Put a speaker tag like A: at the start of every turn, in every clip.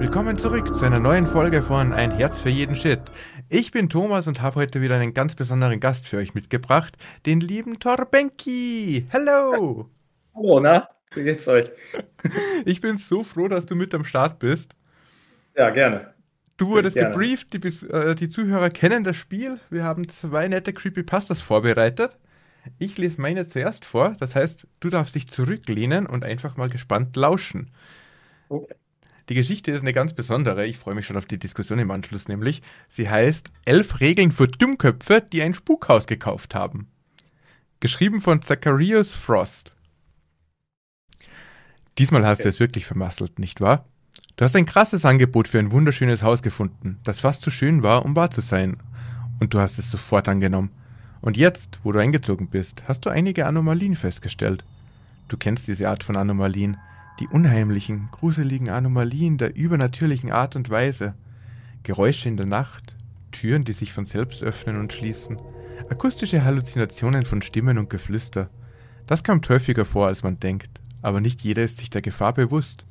A: Willkommen zurück zu einer neuen Folge von Ein Herz für jeden Shit. Ich bin Thomas und habe heute wieder einen ganz besonderen Gast für euch mitgebracht, den lieben Torbenki. Hello!
B: Hallo, na? Wie geht's euch?
A: Ich bin so froh, dass du mit am Start bist.
B: Ja, gerne.
A: Du wurdest gebrieft, die, äh, die Zuhörer kennen das Spiel. Wir haben zwei nette Creepypastas vorbereitet. Ich lese meine zuerst vor, das heißt, du darfst dich zurücklehnen und einfach mal gespannt lauschen. Okay. Die Geschichte ist eine ganz besondere. Ich freue mich schon auf die Diskussion im Anschluss, nämlich. Sie heißt Elf Regeln für Dummköpfe, die ein Spukhaus gekauft haben. Geschrieben von Zacharias Frost. Diesmal hast du es wirklich vermasselt, nicht wahr? Du hast ein krasses Angebot für ein wunderschönes Haus gefunden, das fast zu schön war, um wahr zu sein. Und du hast es sofort angenommen. Und jetzt, wo du eingezogen bist, hast du einige Anomalien festgestellt. Du kennst diese Art von Anomalien, die unheimlichen, gruseligen Anomalien der übernatürlichen Art und Weise. Geräusche in der Nacht, Türen, die sich von selbst öffnen und schließen, akustische Halluzinationen von Stimmen und Geflüster. Das kommt häufiger vor, als man denkt, aber nicht jeder ist sich der Gefahr bewusst.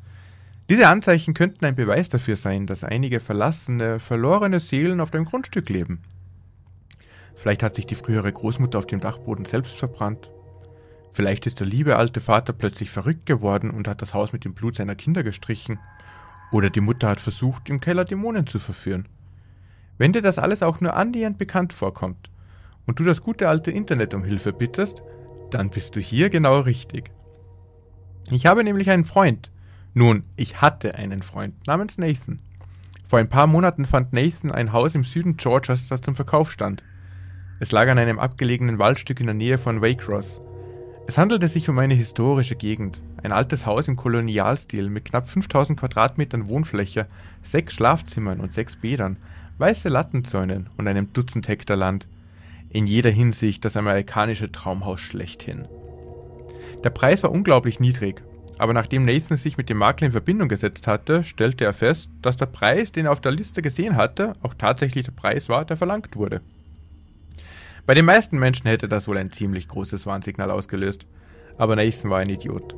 A: Diese Anzeichen könnten ein Beweis dafür sein, dass einige verlassene, verlorene Seelen auf dem Grundstück leben. Vielleicht hat sich die frühere Großmutter auf dem Dachboden selbst verbrannt. Vielleicht ist der liebe alte Vater plötzlich verrückt geworden und hat das Haus mit dem Blut seiner Kinder gestrichen. Oder die Mutter hat versucht, im Keller Dämonen zu verführen. Wenn dir das alles auch nur annähernd bekannt vorkommt und du das gute alte Internet um Hilfe bittest, dann bist du hier genau richtig. Ich habe nämlich einen Freund. Nun, ich hatte einen Freund namens Nathan. Vor ein paar Monaten fand Nathan ein Haus im Süden Georgias, das zum Verkauf stand. Es lag an einem abgelegenen Waldstück in der Nähe von Waycross. Es handelte sich um eine historische Gegend, ein altes Haus im Kolonialstil mit knapp 5000 Quadratmetern Wohnfläche, sechs Schlafzimmern und sechs Bädern, weiße Lattenzäunen und einem Dutzend Hektar Land. In jeder Hinsicht das amerikanische Traumhaus schlechthin. Der Preis war unglaublich niedrig, aber nachdem Nathan sich mit dem Makler in Verbindung gesetzt hatte, stellte er fest, dass der Preis, den er auf der Liste gesehen hatte, auch tatsächlich der Preis war, der verlangt wurde. Bei den meisten Menschen hätte das wohl ein ziemlich großes Warnsignal ausgelöst. Aber Nathan war ein Idiot.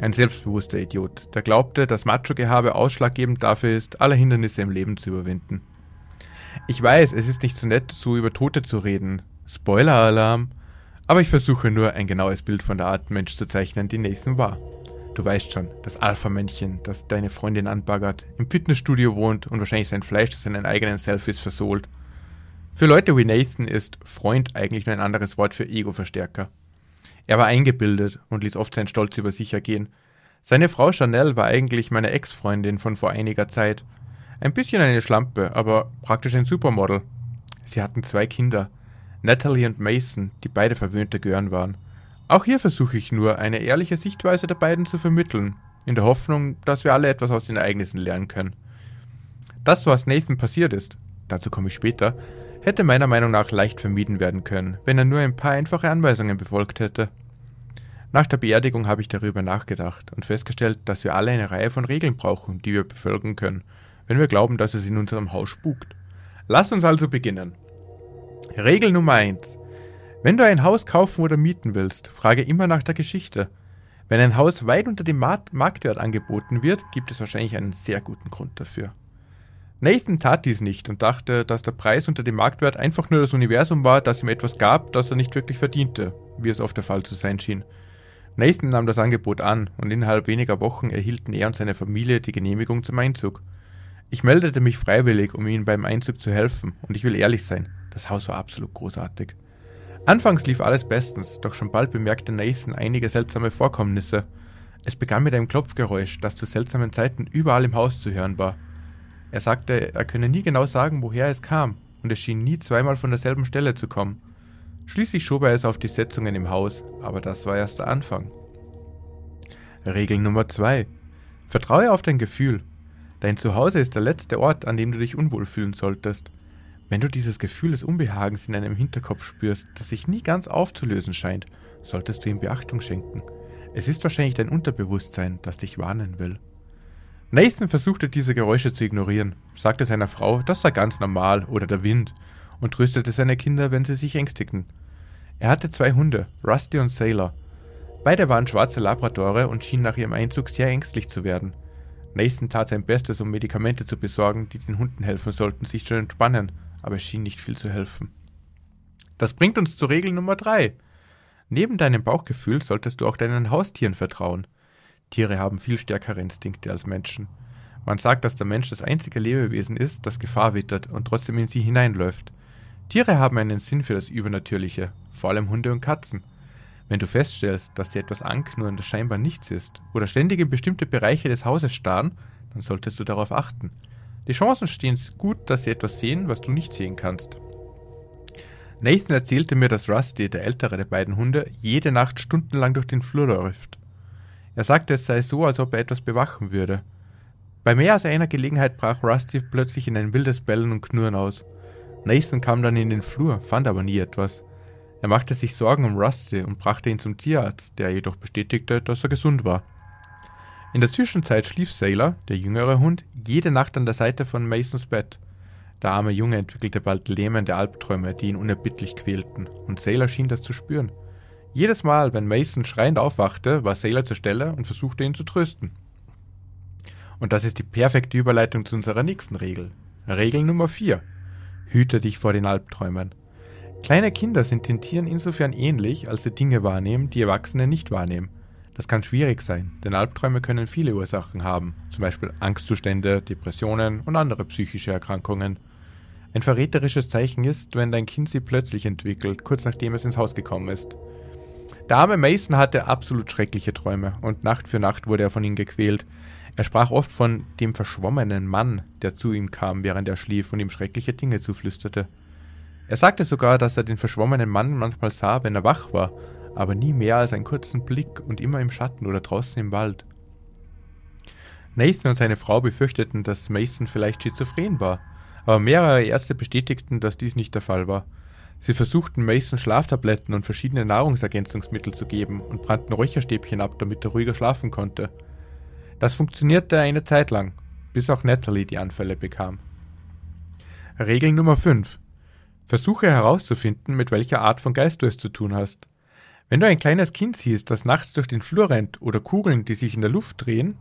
A: Ein selbstbewusster Idiot, der glaubte, dass Macho-Gehabe ausschlaggebend dafür ist, alle Hindernisse im Leben zu überwinden. Ich weiß, es ist nicht so nett, so über Tote zu reden. Spoiler-Alarm. Aber ich versuche nur, ein genaues Bild von der Art Mensch zu zeichnen, die Nathan war. Du weißt schon, das Alpha-Männchen, das deine Freundin anbaggert, im Fitnessstudio wohnt und wahrscheinlich sein Fleisch zu seinen eigenen Selfies versohlt für Leute wie Nathan ist Freund eigentlich nur ein anderes Wort für Ego-Verstärker. Er war eingebildet und ließ oft seinen Stolz über sich ergehen. Seine Frau Chanel war eigentlich meine Ex-Freundin von vor einiger Zeit. Ein bisschen eine Schlampe, aber praktisch ein Supermodel. Sie hatten zwei Kinder, Natalie und Mason, die beide verwöhnte Gören waren. Auch hier versuche ich nur, eine ehrliche Sichtweise der beiden zu vermitteln, in der Hoffnung, dass wir alle etwas aus den Ereignissen lernen können. Das, was Nathan passiert ist, dazu komme ich später, hätte meiner Meinung nach leicht vermieden werden können, wenn er nur ein paar einfache Anweisungen befolgt hätte. Nach der Beerdigung habe ich darüber nachgedacht und festgestellt, dass wir alle eine Reihe von Regeln brauchen, die wir befolgen können, wenn wir glauben, dass es in unserem Haus spukt. Lass uns also beginnen. Regel Nummer 1. Wenn du ein Haus kaufen oder mieten willst, frage immer nach der Geschichte. Wenn ein Haus weit unter dem Marktwert angeboten wird, gibt es wahrscheinlich einen sehr guten Grund dafür. Nathan tat dies nicht und dachte, dass der Preis unter dem Marktwert einfach nur das Universum war, das ihm etwas gab, das er nicht wirklich verdiente, wie es oft der Fall zu sein schien. Nathan nahm das Angebot an und innerhalb weniger Wochen erhielten er und seine Familie die Genehmigung zum Einzug. Ich meldete mich freiwillig, um ihnen beim Einzug zu helfen, und ich will ehrlich sein, das Haus war absolut großartig. Anfangs lief alles bestens, doch schon bald bemerkte Nathan einige seltsame Vorkommnisse. Es begann mit einem Klopfgeräusch, das zu seltsamen Zeiten überall im Haus zu hören war. Er sagte, er könne nie genau sagen, woher es kam, und es schien nie zweimal von derselben Stelle zu kommen. Schließlich schob er es auf die Setzungen im Haus, aber das war erst der Anfang. Regel Nummer 2. Vertraue auf dein Gefühl. Dein Zuhause ist der letzte Ort, an dem du dich unwohl fühlen solltest. Wenn du dieses Gefühl des Unbehagens in deinem Hinterkopf spürst, das sich nie ganz aufzulösen scheint, solltest du ihm Beachtung schenken. Es ist wahrscheinlich dein Unterbewusstsein, das dich warnen will. Nathan versuchte diese Geräusche zu ignorieren, sagte seiner Frau, das sei ganz normal oder der Wind, und tröstete seine Kinder, wenn sie sich ängstigten. Er hatte zwei Hunde, Rusty und Sailor. Beide waren schwarze Labradore und schienen nach ihrem Einzug sehr ängstlich zu werden. Nathan tat sein Bestes, um Medikamente zu besorgen, die den Hunden helfen sollten, sich zu entspannen, aber es schien nicht viel zu helfen. Das bringt uns zur Regel Nummer drei. Neben deinem Bauchgefühl solltest du auch deinen Haustieren vertrauen. Tiere haben viel stärkere Instinkte als Menschen. Man sagt, dass der Mensch das einzige Lebewesen ist, das Gefahr wittert und trotzdem in sie hineinläuft. Tiere haben einen Sinn für das Übernatürliche, vor allem Hunde und Katzen. Wenn du feststellst, dass sie etwas anknurren, das scheinbar nichts ist, oder ständig in bestimmte Bereiche des Hauses starren, dann solltest du darauf achten. Die Chancen stehen gut, dass sie etwas sehen, was du nicht sehen kannst. Nathan erzählte mir, dass Rusty, der ältere der beiden Hunde, jede Nacht stundenlang durch den Flur läuft. Er sagte, es sei so, als ob er etwas bewachen würde. Bei mehr als einer Gelegenheit brach Rusty plötzlich in ein wildes Bellen und Knurren aus. Nathan kam dann in den Flur, fand aber nie etwas. Er machte sich Sorgen um Rusty und brachte ihn zum Tierarzt, der jedoch bestätigte, dass er gesund war. In der Zwischenzeit schlief Sailor, der jüngere Hund, jede Nacht an der Seite von Masons Bett. Der arme Junge entwickelte bald lähmende Albträume, die ihn unerbittlich quälten, und Sailor schien das zu spüren. Jedes Mal, wenn Mason schreiend aufwachte, war Sailor zur Stelle und versuchte ihn zu trösten. Und das ist die perfekte Überleitung zu unserer nächsten Regel. Regel Nummer 4. Hüte dich vor den Albträumen. Kleine Kinder sind den Tieren insofern ähnlich, als sie Dinge wahrnehmen, die Erwachsene nicht wahrnehmen. Das kann schwierig sein, denn Albträume können viele Ursachen haben, zum Beispiel Angstzustände, Depressionen und andere psychische Erkrankungen. Ein verräterisches Zeichen ist, wenn dein Kind sie plötzlich entwickelt, kurz nachdem es ins Haus gekommen ist. Der arme Mason hatte absolut schreckliche Träume und Nacht für Nacht wurde er von ihnen gequält. Er sprach oft von dem verschwommenen Mann, der zu ihm kam, während er schlief und ihm schreckliche Dinge zuflüsterte. Er sagte sogar, dass er den verschwommenen Mann manchmal sah, wenn er wach war, aber nie mehr als einen kurzen Blick und immer im Schatten oder draußen im Wald. Nathan und seine Frau befürchteten, dass Mason vielleicht schizophren war, aber mehrere Ärzte bestätigten, dass dies nicht der Fall war. Sie versuchten Mason Schlaftabletten und verschiedene Nahrungsergänzungsmittel zu geben und brannten Räucherstäbchen ab, damit er ruhiger schlafen konnte. Das funktionierte eine Zeit lang, bis auch Natalie die Anfälle bekam. Regel Nummer 5. Versuche herauszufinden, mit welcher Art von Geist du es zu tun hast. Wenn du ein kleines Kind siehst, das nachts durch den Flur rennt oder Kugeln, die sich in der Luft drehen,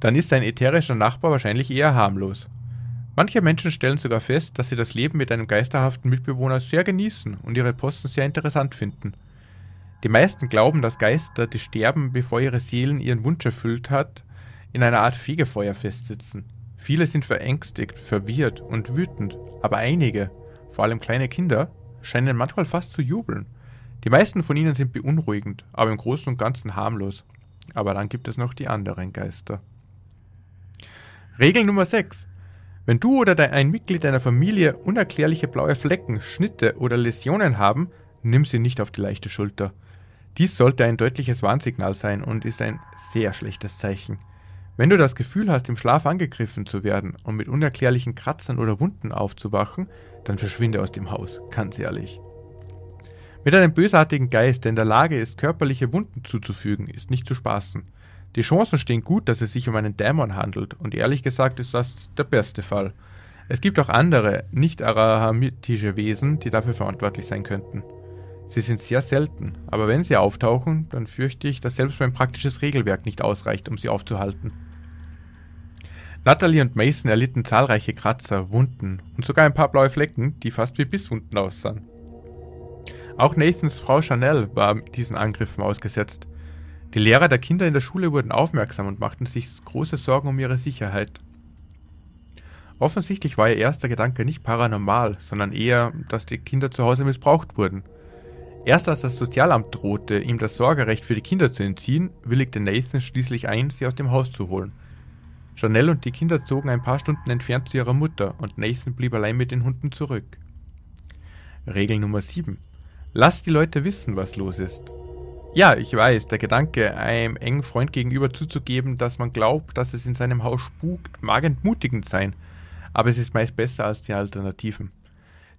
A: dann ist dein ätherischer Nachbar wahrscheinlich eher harmlos. Manche Menschen stellen sogar fest, dass sie das Leben mit einem geisterhaften Mitbewohner sehr genießen und ihre Posten sehr interessant finden. Die meisten glauben, dass Geister, die sterben, bevor ihre Seelen ihren Wunsch erfüllt hat, in einer Art Fegefeuer festsitzen. Viele sind verängstigt, verwirrt und wütend, aber einige, vor allem kleine Kinder, scheinen manchmal fast zu jubeln. Die meisten von ihnen sind beunruhigend, aber im Großen und Ganzen harmlos. Aber dann gibt es noch die anderen Geister. Regel Nummer 6. Wenn du oder ein Mitglied deiner Familie unerklärliche blaue Flecken, Schnitte oder Läsionen haben, nimm sie nicht auf die leichte Schulter. Dies sollte ein deutliches Warnsignal sein und ist ein sehr schlechtes Zeichen. Wenn du das Gefühl hast, im Schlaf angegriffen zu werden und mit unerklärlichen Kratzern oder Wunden aufzuwachen, dann verschwinde aus dem Haus, ganz ehrlich. Mit einem bösartigen Geist, der in der Lage ist, körperliche Wunden zuzufügen, ist nicht zu spaßen. Die Chancen stehen gut, dass es sich um einen Dämon handelt, und ehrlich gesagt ist das der beste Fall. Es gibt auch andere, nicht arahamitische Wesen, die dafür verantwortlich sein könnten. Sie sind sehr selten, aber wenn sie auftauchen, dann fürchte ich, dass selbst mein praktisches Regelwerk nicht ausreicht, um sie aufzuhalten. Natalie und Mason erlitten zahlreiche Kratzer, Wunden und sogar ein paar blaue Flecken, die fast wie Bisswunden aussahen. Auch Nathans Frau Chanel war diesen Angriffen ausgesetzt. Die Lehrer der Kinder in der Schule wurden aufmerksam und machten sich große Sorgen um ihre Sicherheit. Offensichtlich war ihr erster Gedanke nicht paranormal, sondern eher, dass die Kinder zu Hause missbraucht wurden. Erst als das Sozialamt drohte, ihm das Sorgerecht für die Kinder zu entziehen, willigte Nathan schließlich ein, sie aus dem Haus zu holen. Janelle und die Kinder zogen ein paar Stunden entfernt zu ihrer Mutter und Nathan blieb allein mit den Hunden zurück. Regel Nummer 7. Lass die Leute wissen, was los ist. Ja, ich weiß, der Gedanke, einem engen Freund gegenüber zuzugeben, dass man glaubt, dass es in seinem Haus spukt, mag entmutigend sein, aber es ist meist besser als die Alternativen.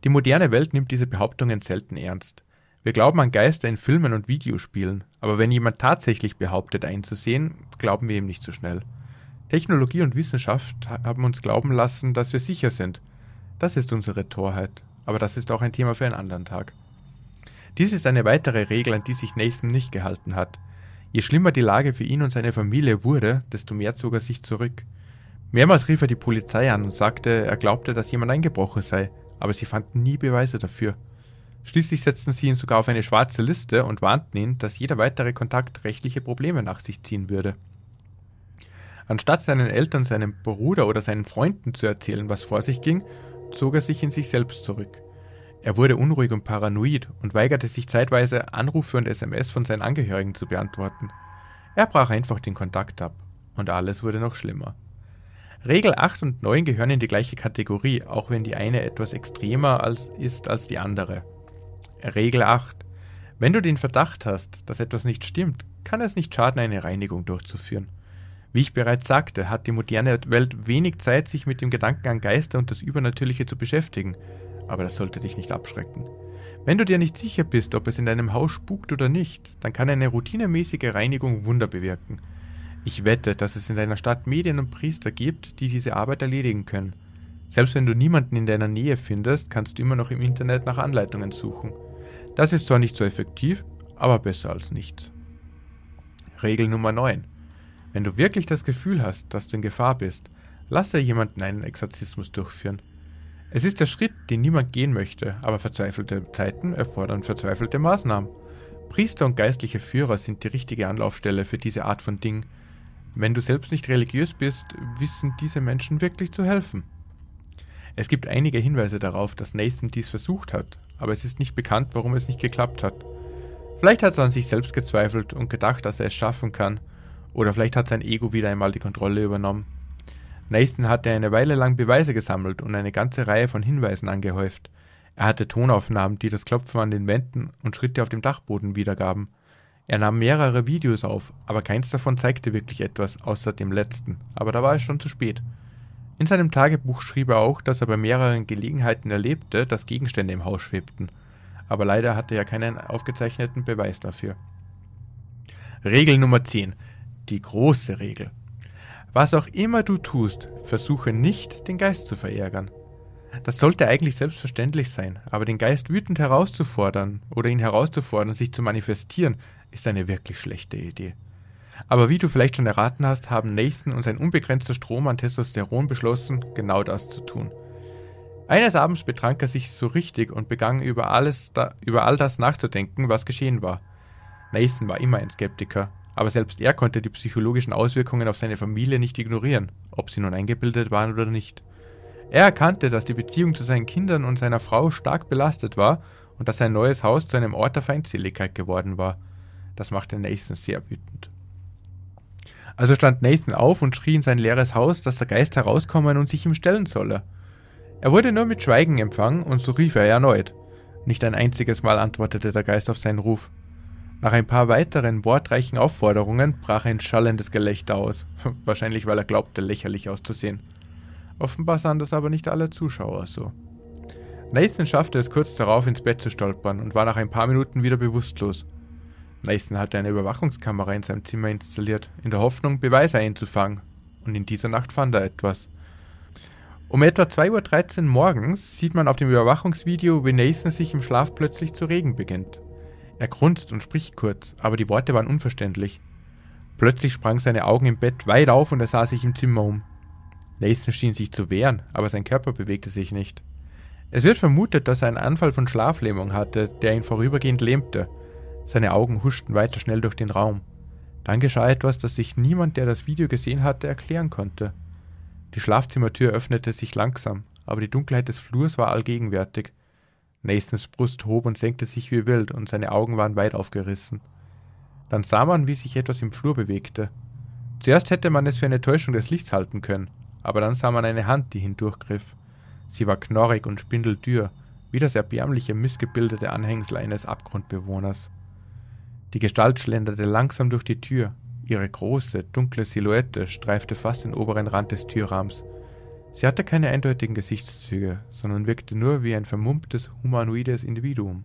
A: Die moderne Welt nimmt diese Behauptungen selten ernst. Wir glauben an Geister in Filmen und Videospielen, aber wenn jemand tatsächlich behauptet einzusehen, glauben wir ihm nicht so schnell. Technologie und Wissenschaft haben uns glauben lassen, dass wir sicher sind. Das ist unsere Torheit, aber das ist auch ein Thema für einen anderen Tag. Dies ist eine weitere Regel, an die sich Nathan nicht gehalten hat. Je schlimmer die Lage für ihn und seine Familie wurde, desto mehr zog er sich zurück. Mehrmals rief er die Polizei an und sagte, er glaubte, dass jemand eingebrochen sei, aber sie fanden nie Beweise dafür. Schließlich setzten sie ihn sogar auf eine schwarze Liste und warnten ihn, dass jeder weitere Kontakt rechtliche Probleme nach sich ziehen würde. Anstatt seinen Eltern, seinem Bruder oder seinen Freunden zu erzählen, was vor sich ging, zog er sich in sich selbst zurück. Er wurde unruhig und paranoid und weigerte sich zeitweise, Anrufe und SMS von seinen Angehörigen zu beantworten. Er brach einfach den Kontakt ab und alles wurde noch schlimmer. Regel 8 und 9 gehören in die gleiche Kategorie, auch wenn die eine etwas extremer als, ist als die andere. Regel 8. Wenn du den Verdacht hast, dass etwas nicht stimmt, kann es nicht schaden, eine Reinigung durchzuführen. Wie ich bereits sagte, hat die moderne Welt wenig Zeit, sich mit dem Gedanken an Geister und das Übernatürliche zu beschäftigen, aber das sollte dich nicht abschrecken. Wenn du dir nicht sicher bist, ob es in deinem Haus spukt oder nicht, dann kann eine routinemäßige Reinigung Wunder bewirken. Ich wette, dass es in deiner Stadt Medien und Priester gibt, die diese Arbeit erledigen können. Selbst wenn du niemanden in deiner Nähe findest, kannst du immer noch im Internet nach Anleitungen suchen. Das ist zwar nicht so effektiv, aber besser als nichts. Regel Nummer 9. Wenn du wirklich das Gefühl hast, dass du in Gefahr bist, lasse jemanden einen Exorzismus durchführen. Es ist der Schritt, den niemand gehen möchte, aber verzweifelte Zeiten erfordern verzweifelte Maßnahmen. Priester und geistliche Führer sind die richtige Anlaufstelle für diese Art von Ding. Wenn du selbst nicht religiös bist, wissen diese Menschen wirklich zu helfen. Es gibt einige Hinweise darauf, dass Nathan dies versucht hat, aber es ist nicht bekannt, warum es nicht geklappt hat. Vielleicht hat er an sich selbst gezweifelt und gedacht, dass er es schaffen kann, oder vielleicht hat sein Ego wieder einmal die Kontrolle übernommen. Nathan hatte eine Weile lang Beweise gesammelt und eine ganze Reihe von Hinweisen angehäuft. Er hatte Tonaufnahmen, die das Klopfen an den Wänden und Schritte auf dem Dachboden wiedergaben. Er nahm mehrere Videos auf, aber keins davon zeigte wirklich etwas, außer dem letzten, aber da war es schon zu spät. In seinem Tagebuch schrieb er auch, dass er bei mehreren Gelegenheiten erlebte, dass Gegenstände im Haus schwebten. Aber leider hatte er keinen aufgezeichneten Beweis dafür. Regel Nummer 10. Die große Regel. Was auch immer du tust, versuche nicht, den Geist zu verärgern. Das sollte eigentlich selbstverständlich sein, aber den Geist wütend herauszufordern oder ihn herauszufordern, sich zu manifestieren, ist eine wirklich schlechte Idee. Aber wie du vielleicht schon erraten hast, haben Nathan und sein unbegrenzter Strom an Testosteron beschlossen, genau das zu tun. Eines Abends betrank er sich so richtig und begann über, alles da, über all das nachzudenken, was geschehen war. Nathan war immer ein Skeptiker, aber selbst er konnte die psychologischen Auswirkungen auf seine Familie nicht ignorieren, ob sie nun eingebildet waren oder nicht. Er erkannte, dass die Beziehung zu seinen Kindern und seiner Frau stark belastet war und dass sein neues Haus zu einem Ort der Feindseligkeit geworden war. Das machte Nathan sehr wütend. Also stand Nathan auf und schrie in sein leeres Haus, dass der Geist herauskommen und sich ihm stellen solle. Er wurde nur mit Schweigen empfangen und so rief er erneut. Nicht ein einziges Mal antwortete der Geist auf seinen Ruf. Nach ein paar weiteren wortreichen Aufforderungen brach ein schallendes Gelächter aus, wahrscheinlich weil er glaubte, lächerlich auszusehen. Offenbar sahen das aber nicht alle Zuschauer so. Nathan schaffte es kurz darauf ins Bett zu stolpern und war nach ein paar Minuten wieder bewusstlos. Nathan hatte eine Überwachungskamera in seinem Zimmer installiert, in der Hoffnung, Beweise einzufangen. Und in dieser Nacht fand er etwas. Um etwa 2.13 Uhr morgens sieht man auf dem Überwachungsvideo, wie Nathan sich im Schlaf plötzlich zu regen beginnt. Er grunzt und spricht kurz, aber die Worte waren unverständlich. Plötzlich sprang seine Augen im Bett weit auf und er sah sich im Zimmer um. Nathan schien sich zu wehren, aber sein Körper bewegte sich nicht. Es wird vermutet, dass er einen Anfall von Schlaflähmung hatte, der ihn vorübergehend lähmte. Seine Augen huschten weiter schnell durch den Raum. Dann geschah etwas, das sich niemand, der das Video gesehen hatte, erklären konnte. Die Schlafzimmertür öffnete sich langsam, aber die Dunkelheit des Flurs war allgegenwärtig. Nathans Brust hob und senkte sich wie wild, und seine Augen waren weit aufgerissen. Dann sah man, wie sich etwas im Flur bewegte. Zuerst hätte man es für eine Täuschung des Lichts halten können, aber dann sah man eine Hand, die hindurchgriff. Sie war knorrig und spindeldürr, wie das erbärmliche, missgebildete Anhängsel eines Abgrundbewohners. Die Gestalt schlenderte langsam durch die Tür. Ihre große, dunkle Silhouette streifte fast den oberen Rand des Türrahmens. Sie hatte keine eindeutigen Gesichtszüge, sondern wirkte nur wie ein vermummtes, humanoides Individuum.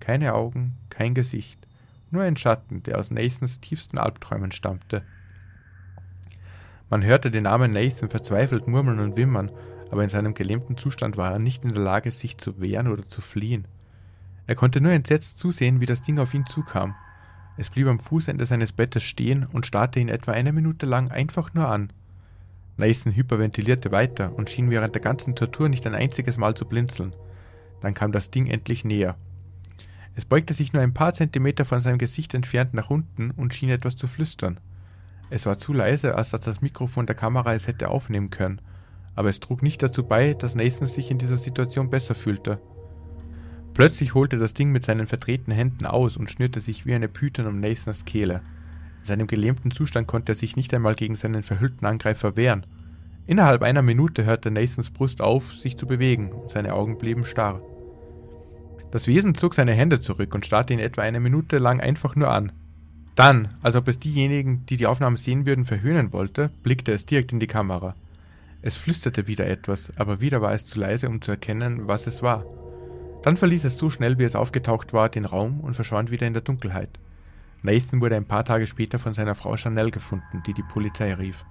A: Keine Augen, kein Gesicht, nur ein Schatten, der aus Nathans tiefsten Albträumen stammte. Man hörte den Namen Nathan verzweifelt murmeln und wimmern, aber in seinem gelähmten Zustand war er nicht in der Lage, sich zu wehren oder zu fliehen. Er konnte nur entsetzt zusehen, wie das Ding auf ihn zukam. Es blieb am Fußende seines Bettes stehen und starrte ihn etwa eine Minute lang einfach nur an. Nathan hyperventilierte weiter und schien während der ganzen Tortur nicht ein einziges Mal zu blinzeln. Dann kam das Ding endlich näher. Es beugte sich nur ein paar Zentimeter von seinem Gesicht entfernt nach unten und schien etwas zu flüstern. Es war zu leise, als dass das Mikrofon der Kamera es hätte aufnehmen können, aber es trug nicht dazu bei, dass Nathan sich in dieser Situation besser fühlte. Plötzlich holte das Ding mit seinen verdrehten Händen aus und schnürte sich wie eine Python um Nathans Kehle. In seinem gelähmten Zustand konnte er sich nicht einmal gegen seinen verhüllten Angreifer wehren. Innerhalb einer Minute hörte Nathans Brust auf, sich zu bewegen, und seine Augen blieben starr. Das Wesen zog seine Hände zurück und starrte ihn etwa eine Minute lang einfach nur an. Dann, als ob es diejenigen, die die Aufnahme sehen würden, verhöhnen wollte, blickte es direkt in die Kamera. Es flüsterte wieder etwas, aber wieder war es zu leise, um zu erkennen, was es war. Dann verließ es so schnell, wie es aufgetaucht war, den Raum und verschwand wieder in der Dunkelheit. Nathan wurde ein paar Tage später von seiner Frau Chanel gefunden, die die Polizei rief.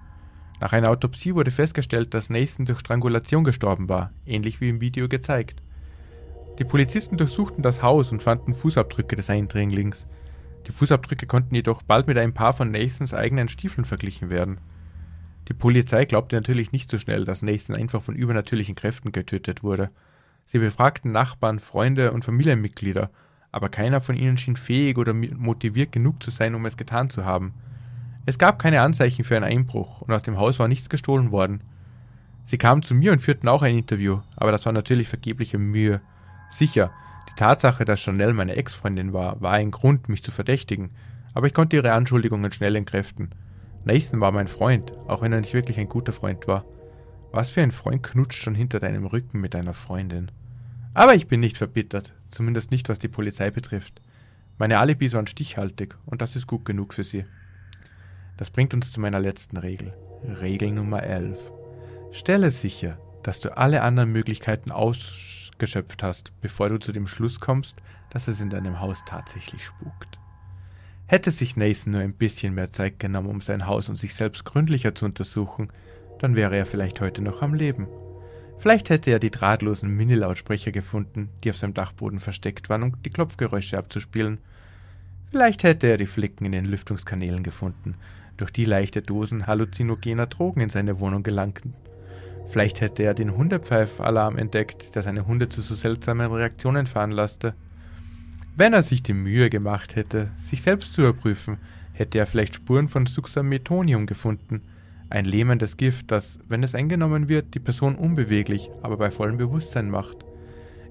A: Nach einer Autopsie wurde festgestellt, dass Nathan durch Strangulation gestorben war, ähnlich wie im Video gezeigt. Die Polizisten durchsuchten das Haus und fanden Fußabdrücke des Eindringlings. Die Fußabdrücke konnten jedoch bald mit ein paar von Nathans eigenen Stiefeln verglichen werden. Die Polizei glaubte natürlich nicht so schnell, dass Nathan einfach von übernatürlichen Kräften getötet wurde. Sie befragten Nachbarn, Freunde und Familienmitglieder, aber keiner von ihnen schien fähig oder motiviert genug zu sein, um es getan zu haben. Es gab keine Anzeichen für einen Einbruch und aus dem Haus war nichts gestohlen worden. Sie kamen zu mir und führten auch ein Interview, aber das war natürlich vergebliche Mühe. Sicher, die Tatsache, dass Chanel meine Ex-Freundin war, war ein Grund, mich zu verdächtigen, aber ich konnte ihre Anschuldigungen schnell entkräften. Nathan war mein Freund, auch wenn er nicht wirklich ein guter Freund war. Was für ein Freund knutscht schon hinter deinem Rücken mit deiner Freundin? Aber ich bin nicht verbittert, zumindest nicht was die Polizei betrifft. Meine Alibis waren stichhaltig und das ist gut genug für sie. Das bringt uns zu meiner letzten Regel. Regel Nummer 11. Stelle sicher, dass du alle anderen Möglichkeiten ausgeschöpft hast, bevor du zu dem Schluss kommst, dass es in deinem Haus tatsächlich spukt. Hätte sich Nathan nur ein bisschen mehr Zeit genommen, um sein Haus und sich selbst gründlicher zu untersuchen, dann wäre er vielleicht heute noch am Leben. Vielleicht hätte er die drahtlosen Mini-Lautsprecher gefunden, die auf seinem Dachboden versteckt waren, um die Klopfgeräusche abzuspielen. Vielleicht hätte er die Flicken in den Lüftungskanälen gefunden, durch die leichte Dosen halluzinogener Drogen in seine Wohnung gelangten. Vielleicht hätte er den Hundepfeifalarm entdeckt, der seine Hunde zu so seltsamen Reaktionen veranlasste. Wenn er sich die Mühe gemacht hätte, sich selbst zu überprüfen, hätte er vielleicht Spuren von Suxametonium gefunden – ein lähmendes Gift, das, wenn es eingenommen wird, die Person unbeweglich, aber bei vollem Bewusstsein macht.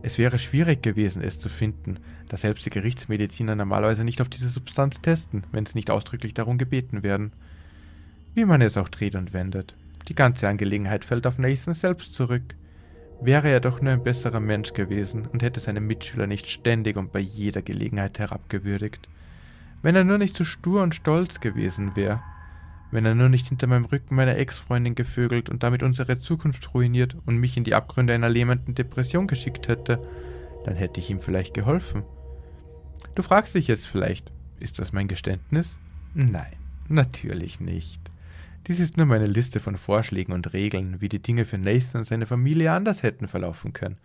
A: Es wäre schwierig gewesen, es zu finden, da selbst die Gerichtsmediziner normalerweise nicht auf diese Substanz testen, wenn sie nicht ausdrücklich darum gebeten werden. Wie man es auch dreht und wendet. Die ganze Angelegenheit fällt auf Nathan selbst zurück. Wäre er doch nur ein besserer Mensch gewesen und hätte seine Mitschüler nicht ständig und bei jeder Gelegenheit herabgewürdigt. Wenn er nur nicht so stur und stolz gewesen wäre, wenn er nur nicht hinter meinem Rücken meine Ex-Freundin gevögelt und damit unsere Zukunft ruiniert und mich in die Abgründe einer lähmenden Depression geschickt hätte, dann hätte ich ihm vielleicht geholfen. Du fragst dich jetzt vielleicht, ist das mein Geständnis? Nein, natürlich nicht. Dies ist nur meine Liste von Vorschlägen und Regeln, wie die Dinge für Nathan und seine Familie anders hätten verlaufen können.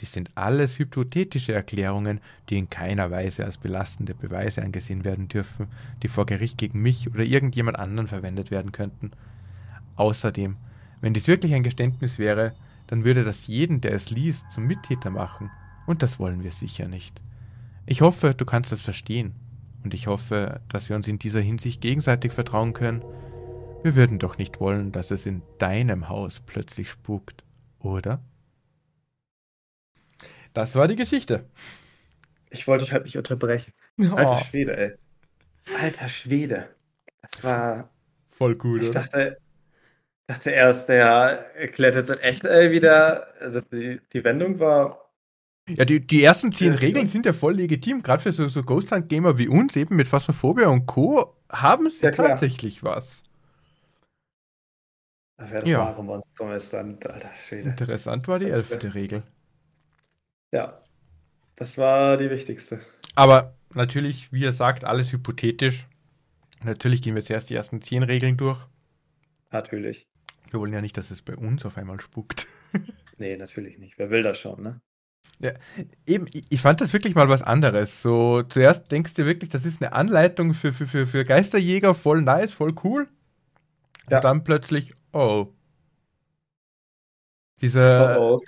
A: Dies sind alles hypothetische Erklärungen, die in keiner Weise als belastende Beweise angesehen werden dürfen, die vor Gericht gegen mich oder irgendjemand anderen verwendet werden könnten. Außerdem, wenn dies wirklich ein Geständnis wäre, dann würde das jeden, der es liest, zum Mittäter machen, und das wollen wir sicher nicht. Ich hoffe, du kannst das verstehen, und ich hoffe, dass wir uns in dieser Hinsicht gegenseitig vertrauen können. Wir würden doch nicht wollen, dass es in deinem Haus plötzlich spukt, oder? Das war die Geschichte.
B: Ich wollte euch halt nicht unterbrechen. Oh. Alter Schwede, ey. Alter Schwede. Das war.
A: Voll gut,
B: ich oder? Dachte, dachte erst, der erklärt jetzt echt, ey, wieder. Also die, die Wendung war.
A: Ja, die, die ersten zehn ja, Regeln sind ja voll legitim, gerade für so, so Ghost Hunt Gamer wie uns, eben mit Phasmophobia und Co. haben sie ja, tatsächlich was.
B: Wer das ja. wahre Monstrum ist, dann, alter Schwede.
A: Interessant war die elfte Regel.
B: Ja, das war die wichtigste.
A: Aber natürlich, wie er sagt, alles hypothetisch. Natürlich gehen wir zuerst die ersten zehn Regeln durch.
B: Natürlich.
A: Wir wollen ja nicht, dass es bei uns auf einmal spukt.
B: nee, natürlich nicht. Wer will das schon, ne?
A: Ja, eben, ich fand das wirklich mal was anderes. So, zuerst denkst du wirklich, das ist eine Anleitung für, für, für, für Geisterjäger, voll nice, voll cool. Und ja. dann plötzlich, oh, Dieser, oh oh.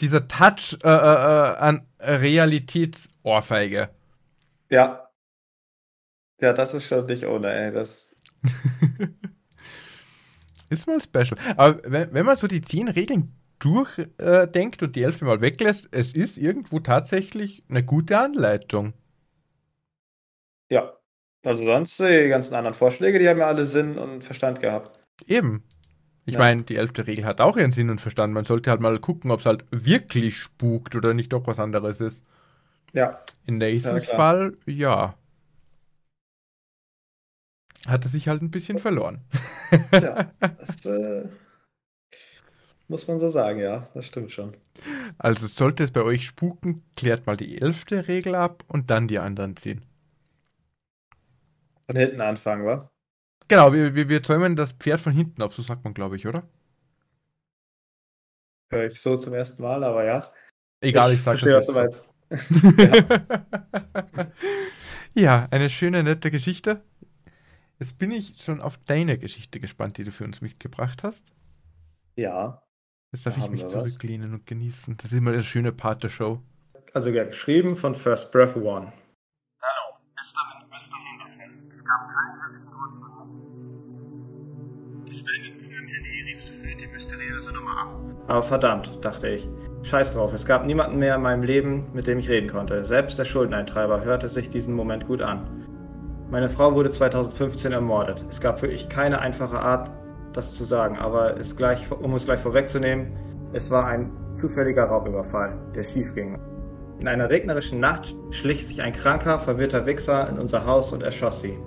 A: Dieser Touch äh, äh, äh an Realitätsohrfeige.
B: Ja. Ja, das ist schon nicht ohne, ey. Das
A: ist mal special. Aber wenn, wenn man so die zehn Regeln durchdenkt äh, und die elfte mal weglässt, es ist irgendwo tatsächlich eine gute Anleitung.
B: Ja. Also sonst die ganzen anderen Vorschläge, die haben ja alle Sinn und Verstand gehabt.
A: Eben. Ich ja. meine, die elfte Regel hat auch ihren Sinn und Verstand. Man sollte halt mal gucken, ob es halt wirklich spukt oder nicht doch was anderes ist.
B: Ja.
A: In Nathans ja, Fall, ja. Hat er sich halt ein bisschen verloren.
B: ja, das äh, muss man so sagen, ja, das stimmt schon.
A: Also sollte es bei euch spuken, klärt mal die elfte Regel ab und dann die anderen ziehen.
B: Von hinten anfangen, wa?
A: Genau, wir, wir, wir zäumen das Pferd von hinten ab, so sagt man, glaube ich, oder?
B: Hör ich so zum ersten Mal, aber ja.
A: Egal, ich, ich sage
B: das. Was
A: ja. ja, eine schöne, nette Geschichte. Jetzt bin ich schon auf deine Geschichte gespannt, die du für uns mitgebracht hast.
B: Ja.
A: Jetzt darf ich mich zurücklehnen was. und genießen. Das ist immer der schöne Part der Show.
B: Also ja, geschrieben von First Breath One.
C: Hallo, Mr. Mr. Henderson. Es gab keinen wirklichen Grund von uns. Das beendet auf meinem Handy, rief die mysteriöse Nummer ab.
B: Aber verdammt, dachte ich. Scheiß drauf, es gab niemanden mehr in meinem Leben, mit dem ich reden konnte. Selbst der Schuldeneintreiber hörte sich diesen Moment gut an. Meine Frau wurde 2015 ermordet. Es gab wirklich keine einfache Art, das zu sagen, aber es gleich, um es gleich vorwegzunehmen, es war ein zufälliger Raubüberfall, der schief ging. In einer regnerischen Nacht schlich sich ein kranker, verwirrter Wichser in unser Haus und erschoss sie.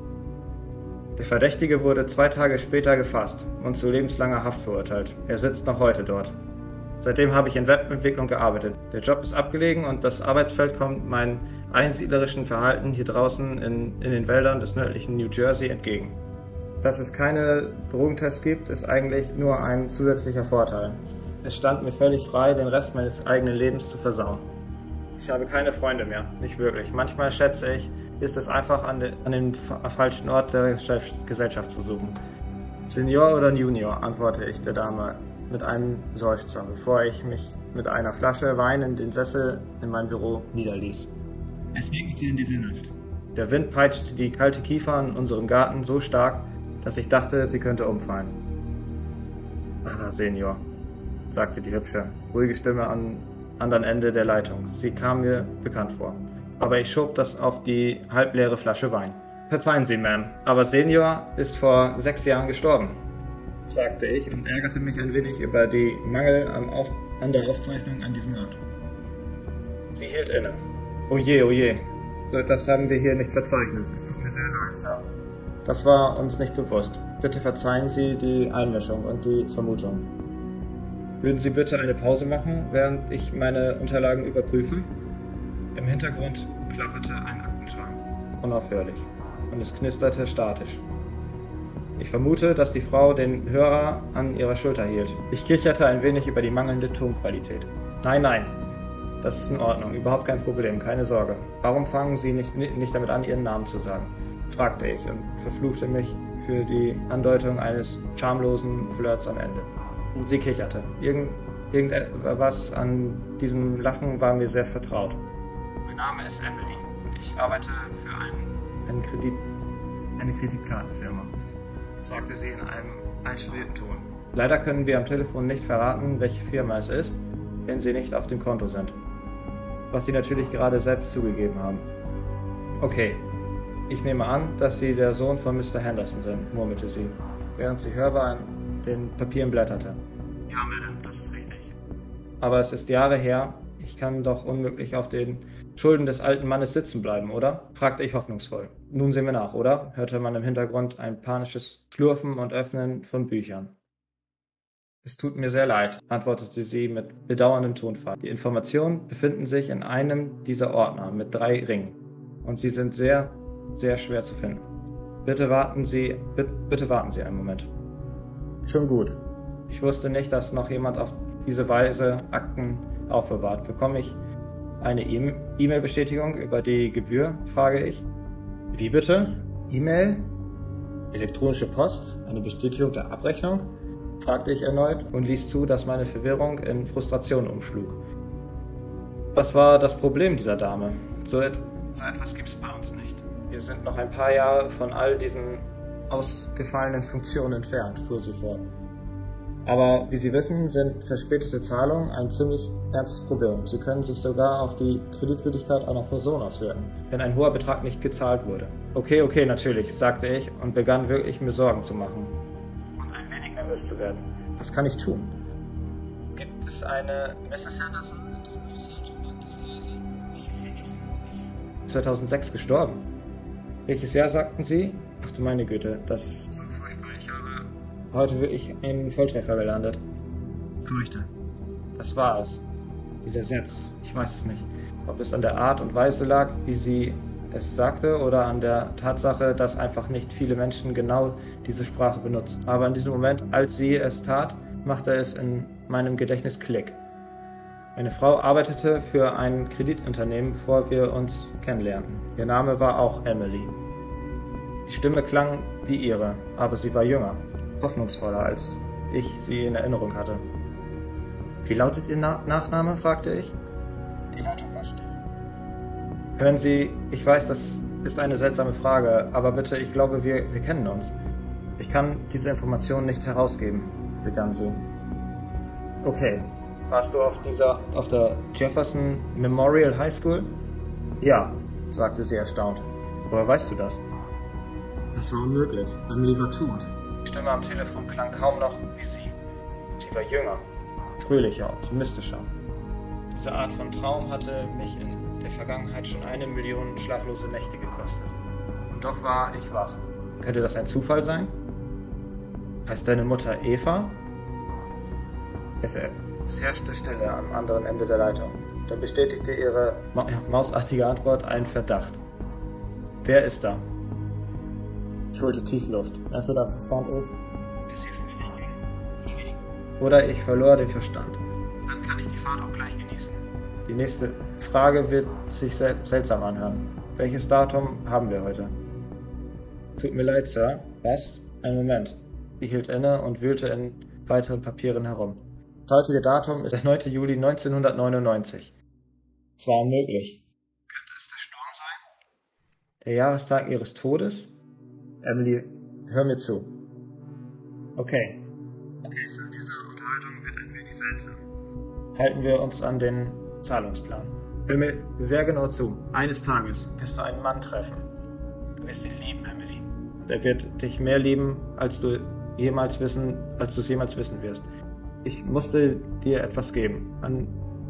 B: Der Verdächtige wurde zwei Tage später gefasst und zu lebenslanger Haft verurteilt. Er sitzt noch heute dort. Seitdem habe ich in Webentwicklung gearbeitet. Der Job ist abgelegen und das Arbeitsfeld kommt meinem einsiedlerischen Verhalten hier draußen in, in den Wäldern des nördlichen New Jersey entgegen. Dass es keine Drogentests gibt, ist eigentlich nur ein zusätzlicher Vorteil. Es stand mir völlig frei, den Rest meines eigenen Lebens zu versauen. Ich habe keine Freunde mehr, nicht wirklich. Manchmal schätze ich, ist es einfach an, de, an den falschen Ort der Gesellschaft zu suchen. Senior oder Junior, antworte ich der Dame mit einem Seufzer, bevor ich mich mit einer Flasche Wein in den Sessel in meinem Büro niederließ.
C: Es regnete in dieser Nacht.
B: Der Wind peitschte die kalte Kiefer in unserem Garten so stark, dass ich dachte, sie könnte umfallen. Ah, Senior, sagte die hübsche, ruhige Stimme am anderen Ende der Leitung. Sie kam mir bekannt vor. Aber ich schob das auf die halbleere Flasche Wein. Verzeihen Sie, Ma'am, aber Senior ist vor sechs Jahren gestorben sagte ich und ärgerte mich ein wenig über die Mangel an der Aufzeichnung an diesem Ort. Sie hielt inne. Oh je, oh je. So etwas haben wir hier nicht verzeichnet. Es tut mir sehr leid, Sir. Das war uns nicht bewusst. Bitte verzeihen Sie die Einmischung und die Vermutung. Würden Sie bitte eine Pause machen, während ich meine Unterlagen überprüfe? Im Hintergrund klapperte ein Aktenschrank. Unaufhörlich. Und es knisterte statisch. Ich vermute, dass die Frau den Hörer an ihrer Schulter hielt. Ich kicherte ein wenig über die mangelnde Tonqualität. Nein, nein. Das ist in Ordnung. Überhaupt kein Problem. Keine Sorge. Warum fangen Sie nicht, nicht damit an, Ihren Namen zu sagen? fragte ich und verfluchte mich für die Andeutung eines schamlosen Flirts am Ende. Und sie kicherte. Irgend, irgendetwas an diesem Lachen war mir sehr vertraut. Mein Name ist Emily und ich arbeite für einen, einen Kredit, eine Kreditkartenfirma sagte sie in einem einstudierten Ton. Leider können wir am Telefon nicht verraten, welche Firma es ist, wenn sie nicht auf dem Konto sind. Was sie natürlich gerade selbst zugegeben haben. Okay, ich nehme an, dass Sie der Sohn von Mr. Henderson sind, murmelte sie, während sie hörbar in den Papieren blätterte.
C: Ja, Madame, das ist richtig.
B: Aber es ist Jahre her, ich kann doch unmöglich auf den Schulden des alten Mannes sitzen bleiben, oder? fragte ich hoffnungsvoll. Nun sehen wir nach, oder? hörte man im Hintergrund ein panisches Schlurfen und Öffnen von Büchern. Es tut mir sehr leid, antwortete sie mit bedauerndem Tonfall. Die Informationen befinden sich in einem dieser Ordner mit drei Ringen und sie sind sehr, sehr schwer zu finden. Bitte warten Sie, bitte, bitte warten Sie einen Moment. Schon gut. Ich wusste nicht, dass noch jemand auf diese Weise Akten aufbewahrt. Bekomme ich eine E-Mail-Bestätigung über die Gebühr, frage ich. Wie bitte? E-Mail? Elektronische Post? Eine Bestätigung der Abrechnung? fragte ich erneut und ließ zu, dass meine Verwirrung in Frustration umschlug. Was war das Problem dieser Dame? So, et so etwas gibt es bei uns nicht. Wir sind noch ein paar Jahre von all diesen ausgefallenen Funktionen entfernt, fuhr sie fort. Aber wie Sie wissen, sind verspätete Zahlungen ein ziemlich ernstes Problem. Sie können sich sogar auf die Kreditwürdigkeit einer Person auswirken, wenn ein hoher Betrag nicht gezahlt wurde. Okay, okay, natürlich, sagte ich und begann wirklich mir Sorgen zu machen. Und ein wenig nervös zu werden. Was kann ich tun? Gibt es eine Mrs. Henderson in diesem Haushalt? Mrs. Henderson ist 2006 gestorben. Welches Jahr sagten Sie? Ach du meine Güte, das furchtbar. Ich habe heute wirklich einen Volltreffer gelandet. Fürchte. Das war es. Dieser Satz. Ich weiß es nicht. Ob es an der Art und Weise lag, wie sie es sagte, oder an der Tatsache, dass einfach nicht viele Menschen genau diese Sprache benutzen. Aber in diesem Moment, als sie es tat, machte es in meinem Gedächtnis Klick. Meine Frau arbeitete für ein Kreditunternehmen, bevor wir uns kennenlernten. Ihr Name war auch Emily. Die Stimme klang wie ihre, aber sie war jünger, hoffnungsvoller, als ich sie in Erinnerung hatte. Wie lautet Ihr Na Nachname? fragte ich. Die Leitung war still. Hören Sie, ich weiß, das ist eine seltsame Frage, aber bitte, ich glaube, wir, wir kennen uns. Ich kann diese Information nicht herausgeben, begann sie. Okay. Warst du auf dieser, auf der Jefferson Memorial High School? Ja, sagte sie erstaunt. Woher weißt du das? Das war unmöglich. Emily war tot. Die Stimme am Telefon klang kaum noch wie sie. Sie war jünger, fröhlicher, optimistischer. Diese Art von Traum hatte mich in der Vergangenheit schon eine Million schlaflose Nächte gekostet. Und doch war ich wach. Könnte das ein Zufall sein? Heißt deine Mutter Eva? Es, es herrschte Stille am anderen Ende der Leitung. Dann bestätigte ihre ma mausartige Antwort einen Verdacht. Wer ist da? Ich holte tief Luft. Entweder verstand ich, ging, oder ich verlor den Verstand. Dann kann ich die Fahrt auch gleich genießen. Die nächste Frage wird sich sel seltsam anhören. Welches Datum haben wir heute? Tut mir leid, Sir. Was? Ein Moment. Sie hielt inne und wühlte in weiteren Papieren herum. Das heutige Datum ist der 9. Juli 1999. Es war unmöglich. Könnte es der Sturm sein? Der Jahrestag ihres Todes? Emily, hör mir zu. Okay. Okay, Sir, diese Unterhaltung wird ein wenig seltsam. Halten wir uns an den Zahlungsplan. Hör mir sehr genau zu. Eines Tages wirst du einen Mann treffen. Du wirst ihn lieben, Emily. Er wird dich mehr lieben, als du jemals wissen, als du es jemals wissen wirst. Ich musste dir etwas geben, an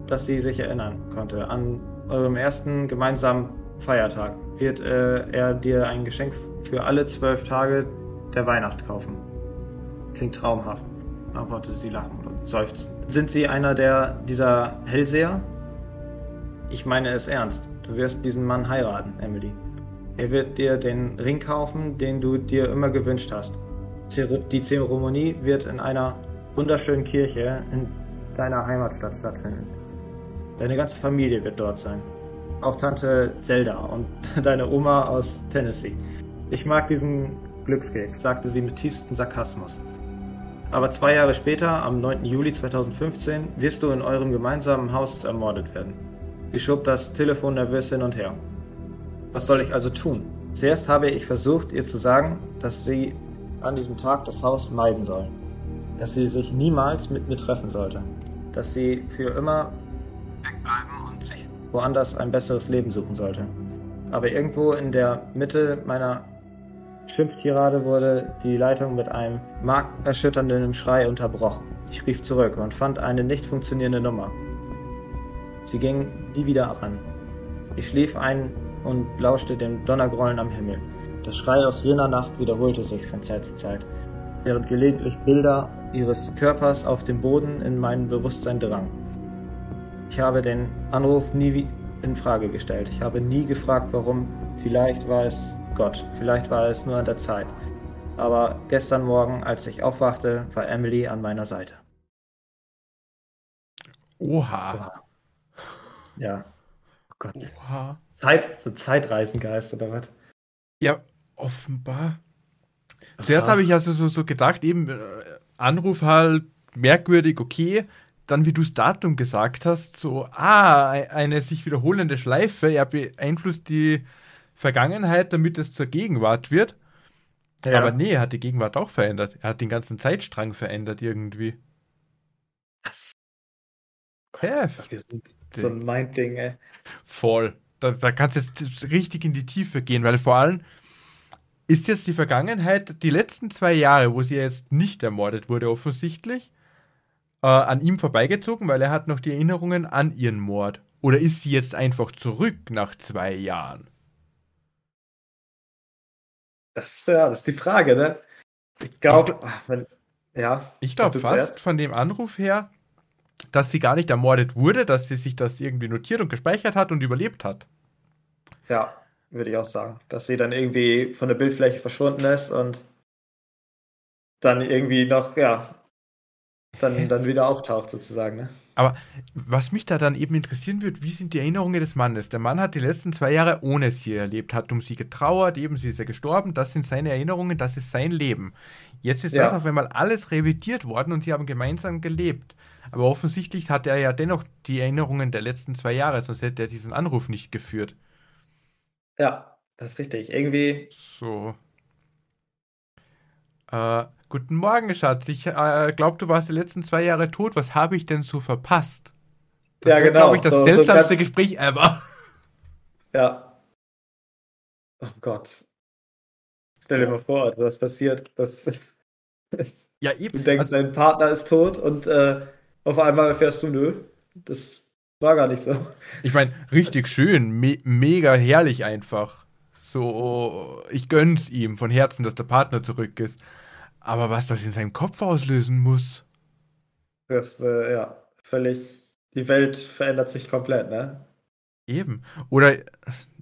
B: das sie sich erinnern konnte. An eurem ersten gemeinsamen Feiertag wird äh, er dir ein Geschenk für alle zwölf Tage der Weihnacht kaufen. Klingt traumhaft, antwortete sie lachend und seufzend. Sind Sie einer der dieser Hellseher? Ich meine es ernst. Du wirst diesen Mann heiraten, Emily. Er wird dir den Ring kaufen, den du dir immer gewünscht hast. Die Zeremonie wird in einer wunderschönen Kirche in deiner Heimatstadt stattfinden. Deine ganze Familie wird dort sein. Auch Tante Zelda und deine Oma aus Tennessee. Ich mag diesen Glückskeks, sagte sie mit tiefstem Sarkasmus. Aber zwei Jahre später, am 9. Juli 2015, wirst du in eurem gemeinsamen Haus ermordet werden. Sie schob das Telefon nervös hin und her. Was soll ich also tun? Zuerst habe ich versucht, ihr zu sagen, dass sie an diesem Tag das Haus meiden soll. Dass sie sich niemals mit mir treffen sollte. Dass sie für immer wegbleiben und sich woanders ein besseres Leben suchen sollte. Aber irgendwo in der Mitte meiner Schimpftirade wurde die Leitung mit einem markerschütternden Schrei unterbrochen. Ich rief zurück und fand eine nicht funktionierende Nummer. Sie ging nie wieder an. Ich schlief ein und lauschte dem Donnergrollen am Himmel. Das Schrei aus jener Nacht wiederholte sich von Zeit zu Zeit, während gelegentlich Bilder ihres Körpers auf dem Boden in mein Bewusstsein drangen. Ich habe den Anruf nie in Frage gestellt. Ich habe nie gefragt, warum. Vielleicht war es Gott, vielleicht war es nur an der Zeit. Aber gestern Morgen, als ich aufwachte, war Emily an meiner Seite.
A: Oha. Oha.
B: Ja.
A: Oh Gott. Oha.
B: Zeit, so Zeitreisengeist oder was?
A: Ja, offenbar. Zuerst habe ich ja so, so, so gedacht, eben äh, Anruf halt merkwürdig, okay. Dann, wie du das Datum gesagt hast, so, ah, eine sich wiederholende Schleife, er beeinflusst die Vergangenheit, damit es zur Gegenwart wird. Ja. Aber nee, er hat die Gegenwart auch verändert. Er hat den ganzen Zeitstrang verändert irgendwie.
B: Was? Ja, so ein Mind-Ding, ey.
A: Voll. Da, da kannst du jetzt richtig in die Tiefe gehen, weil vor allem ist jetzt die Vergangenheit, die letzten zwei Jahre, wo sie jetzt nicht ermordet wurde, offensichtlich, äh, an ihm vorbeigezogen, weil er hat noch die Erinnerungen an ihren Mord. Oder ist sie jetzt einfach zurück nach zwei Jahren?
B: Das, ja, das ist die Frage, ne? Ich glaube, ja.
A: Ich glaube fast zuerst. von dem Anruf her, dass sie gar nicht ermordet wurde, dass sie sich das irgendwie notiert und gespeichert hat und überlebt hat.
B: Ja, würde ich auch sagen. Dass sie dann irgendwie von der Bildfläche verschwunden ist und dann irgendwie noch, ja, dann, dann wieder auftaucht sozusagen. Ne?
A: Aber was mich da dann eben interessieren wird, wie sind die Erinnerungen des Mannes? Der Mann hat die letzten zwei Jahre ohne sie erlebt, hat um sie getrauert, eben sie ist ja gestorben, das sind seine Erinnerungen, das ist sein Leben. Jetzt ist ja. das auf einmal alles revidiert worden und sie haben gemeinsam gelebt. Aber offensichtlich hat er ja dennoch die Erinnerungen der letzten zwei Jahre, sonst hätte er diesen Anruf nicht geführt.
B: Ja, das ist richtig. Irgendwie.
A: So. Äh, guten Morgen, Schatz. Ich äh, glaube, du warst die letzten zwei Jahre tot. Was habe ich denn so verpasst? Das
B: ja, genau. glaube ich,
A: das so, seltsamste so Gespräch ever.
B: Ja. Oh Gott. Stell dir mal vor, was passiert. Das, das,
A: ja, eben.
B: Du denkst, also, dein Partner ist tot und äh, auf einmal erfährst du, nö, das war gar nicht so.
A: Ich meine, richtig schön, me mega herrlich einfach. So, ich gönn's ihm von Herzen, dass der Partner zurück ist. Aber was das in seinem Kopf auslösen muss.
B: Das, äh, ja, völlig. Die Welt verändert sich komplett, ne?
A: Eben. Oder,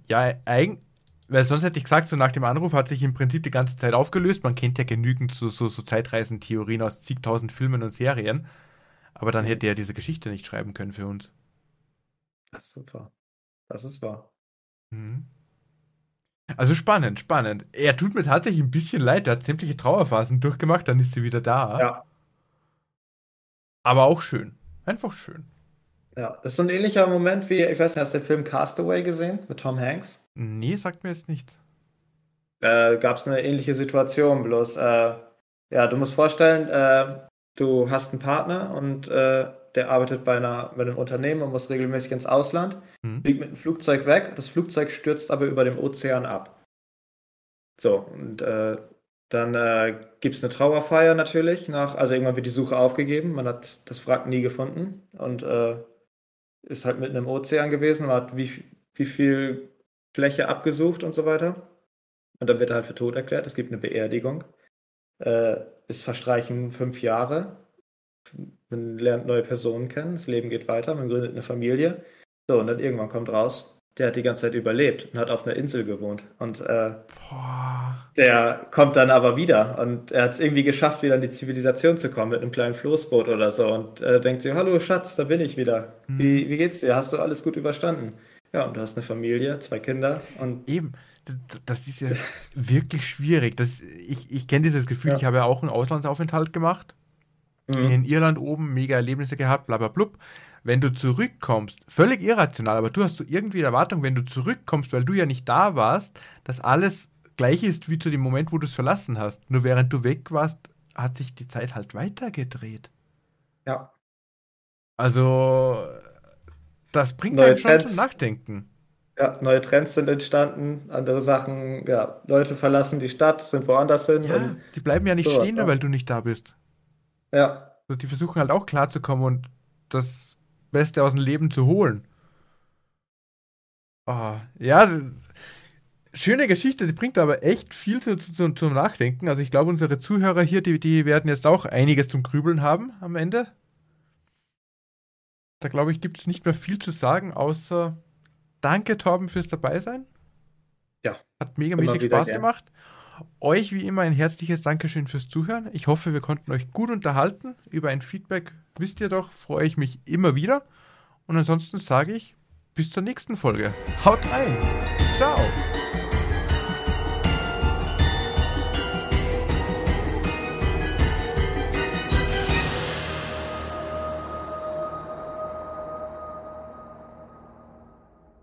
A: ja, eigentlich. Weil sonst hätte ich gesagt, so nach dem Anruf hat sich im Prinzip die ganze Zeit aufgelöst. Man kennt ja genügend so, so, so Zeitreisentheorien aus zigtausend Filmen und Serien. Aber dann hätte er diese Geschichte nicht schreiben können für uns.
B: Das ist super. Das ist wahr. Mhm.
A: Also spannend, spannend. Er tut mir tatsächlich ein bisschen leid, er hat sämtliche Trauerphasen durchgemacht, dann ist sie wieder da.
B: Ja.
A: Aber auch schön. Einfach schön.
B: Ja, das ist so ein ähnlicher Moment wie, ich weiß nicht, hast du den Film Castaway gesehen mit Tom Hanks?
A: Nee, sagt mir jetzt nichts.
B: Äh, Gab es eine ähnliche Situation, bloß, äh, ja, du musst vorstellen, äh, du hast einen Partner und äh, der arbeitet bei, einer, bei einem Unternehmen und muss regelmäßig ins Ausland, mhm. fliegt mit dem Flugzeug weg, das Flugzeug stürzt aber über dem Ozean ab. So, und äh, dann äh, gibt es eine Trauerfeier natürlich, nach, also irgendwann wird die Suche aufgegeben, man hat das Wrack nie gefunden und äh, ist halt mitten im Ozean gewesen, man hat wie, wie viel Fläche abgesucht und so weiter. Und dann wird er halt für tot erklärt, es gibt eine Beerdigung. Äh, es verstreichen fünf Jahre man lernt neue Personen kennen, das Leben geht weiter, man gründet eine Familie. So, und dann irgendwann kommt raus, der hat die ganze Zeit überlebt und hat auf einer Insel gewohnt. Und äh, der kommt dann aber wieder und er hat es irgendwie geschafft, wieder in die Zivilisation zu kommen mit einem kleinen Floßboot oder so und äh, denkt sich, hallo Schatz, da bin ich wieder. Hm. Wie, wie geht's dir? Hast du alles gut überstanden? Ja, und du hast eine Familie, zwei Kinder und.
A: Eben. Das ist ja wirklich schwierig. Das, ich ich kenne dieses Gefühl, ja. ich habe ja auch einen Auslandsaufenthalt gemacht mhm. in Irland oben mega Erlebnisse gehabt, bla bla blub. Wenn du zurückkommst, völlig irrational, aber du hast so irgendwie die Erwartung, wenn du zurückkommst, weil du ja nicht da warst, dass alles gleich ist wie zu dem Moment, wo du es verlassen hast. Nur während du weg warst, hat sich die Zeit halt weitergedreht.
B: Ja.
A: Also, das bringt neue einen schon Trends, zum Nachdenken.
B: Ja, neue Trends sind entstanden, andere Sachen, ja, Leute verlassen die Stadt, sind woanders hin.
A: Ja, die bleiben ja nicht stehen, nur weil du nicht da bist.
B: Ja.
A: Also die versuchen halt auch klarzukommen und das Beste aus dem Leben zu holen. Oh, ja, schöne Geschichte, die bringt aber echt viel zu, zu, zum Nachdenken. Also ich glaube, unsere Zuhörer hier, die, die werden jetzt auch einiges zum Grübeln haben am Ende. Da glaube ich, gibt es nicht mehr viel zu sagen, außer danke Torben fürs Dabeisein.
B: Ja.
A: Hat megamäßig Spaß gern. gemacht. Euch wie immer ein herzliches Dankeschön fürs Zuhören. Ich hoffe, wir konnten euch gut unterhalten. Über ein Feedback wisst ihr doch, freue ich mich immer wieder. Und ansonsten sage ich bis zur nächsten Folge. Haut rein. Ciao.